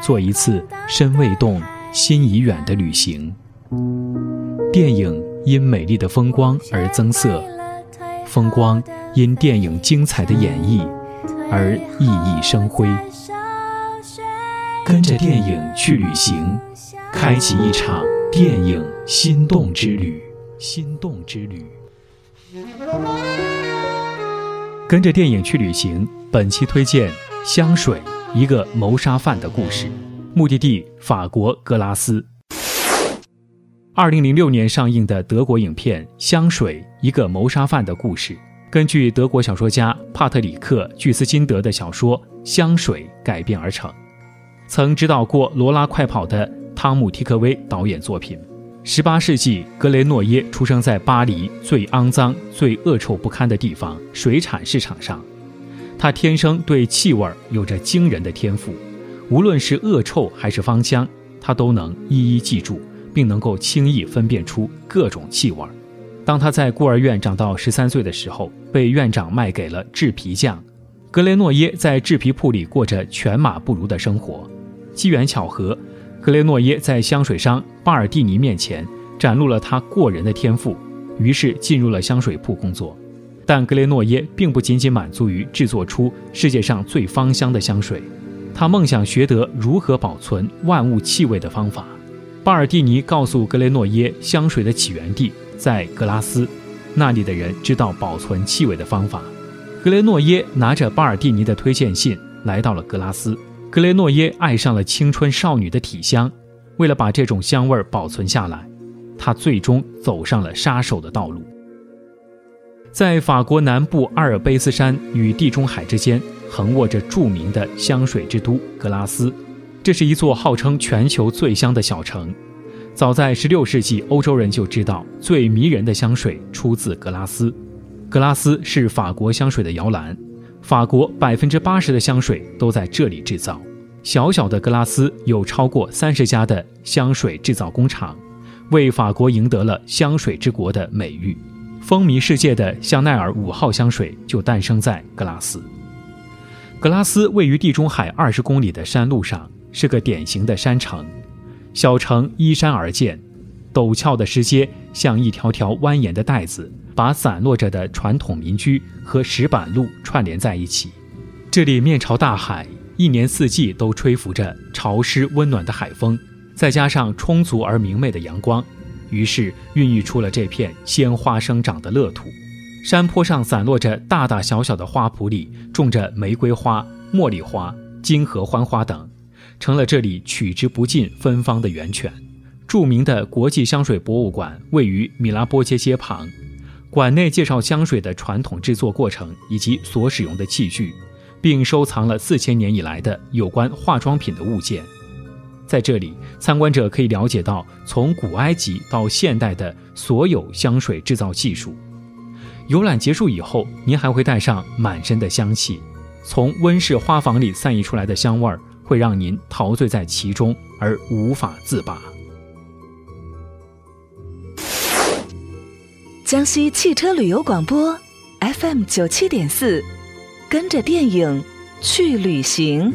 做一次身未动、心已远的旅行。电影因美丽的风光而增色，风光因电影精彩的演绎而熠熠生辉。跟着电影去旅行，开启一场电影心动之旅。心动之旅。跟着电影去旅行，本期推荐香水。一个谋杀犯的故事，目的地法国格拉斯。二零零六年上映的德国影片《香水：一个谋杀犯的故事》，根据德国小说家帕特里克·巨斯金德的小说《香水》改编而成。曾指导过《罗拉快跑》的汤姆·提克威导演作品。十八世纪，格雷诺耶出生在巴黎最肮脏、最恶臭不堪的地方——水产市场上。他天生对气味有着惊人的天赋，无论是恶臭还是芳香，他都能一一记住，并能够轻易分辨出各种气味。当他在孤儿院长到十三岁的时候，被院长卖给了制皮匠格雷诺耶，在制皮铺里过着犬马不如的生活。机缘巧合，格雷诺耶在香水商巴尔蒂尼面前展露了他过人的天赋，于是进入了香水铺工作。但格雷诺耶并不仅仅满足于制作出世界上最芳香的香水，他梦想学得如何保存万物气味的方法。巴尔蒂尼告诉格雷诺耶，香水的起源地在格拉斯，那里的人知道保存气味的方法。格雷诺耶拿着巴尔蒂尼的推荐信来到了格拉斯。格雷诺耶爱上了青春少女的体香，为了把这种香味保存下来，他最终走上了杀手的道路。在法国南部阿尔卑斯山与地中海之间，横卧着著名的香水之都格拉斯。这是一座号称全球最香的小城。早在16世纪，欧洲人就知道最迷人的香水出自格拉斯。格拉斯是法国香水的摇篮，法国百分之八十的香水都在这里制造。小小的格拉斯有超过三十家的香水制造工厂，为法国赢得了“香水之国”的美誉。风靡世界的香奈儿五号香水就诞生在格拉斯。格拉斯位于地中海二十公里的山路上，是个典型的山城。小城依山而建，陡峭的石阶像一条条蜿蜒的带子，把散落着的传统民居和石板路串联在一起。这里面朝大海，一年四季都吹拂着潮湿温暖的海风，再加上充足而明媚的阳光。于是孕育出了这片鲜花生长的乐土。山坡上散落着大大小小的花圃，里种着玫瑰花、茉莉花、金合欢花等，成了这里取之不尽芬芳的源泉。著名的国际香水博物馆位于米拉波街街旁，馆内介绍香水的传统制作过程以及所使用的器具，并收藏了四千年以来的有关化妆品的物件。在这里，参观者可以了解到从古埃及到现代的所有香水制造技术。游览结束以后，您还会带上满身的香气，从温室花房里散溢出来的香味儿会让您陶醉在其中而无法自拔。江西汽车旅游广播 FM 九七点四，跟着电影去旅行。